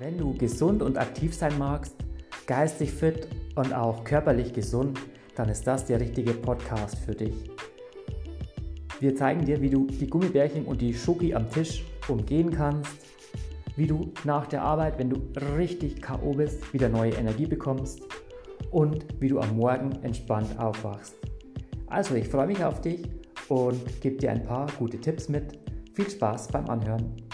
Wenn du gesund und aktiv sein magst, geistig fit und auch körperlich gesund, dann ist das der richtige Podcast für dich. Wir zeigen dir, wie du die Gummibärchen und die Schoki am Tisch umgehen kannst, wie du nach der Arbeit, wenn du richtig KO bist, wieder neue Energie bekommst und wie du am Morgen entspannt aufwachst. Also, ich freue mich auf dich und gebe dir ein paar gute Tipps mit. Viel Spaß beim Anhören.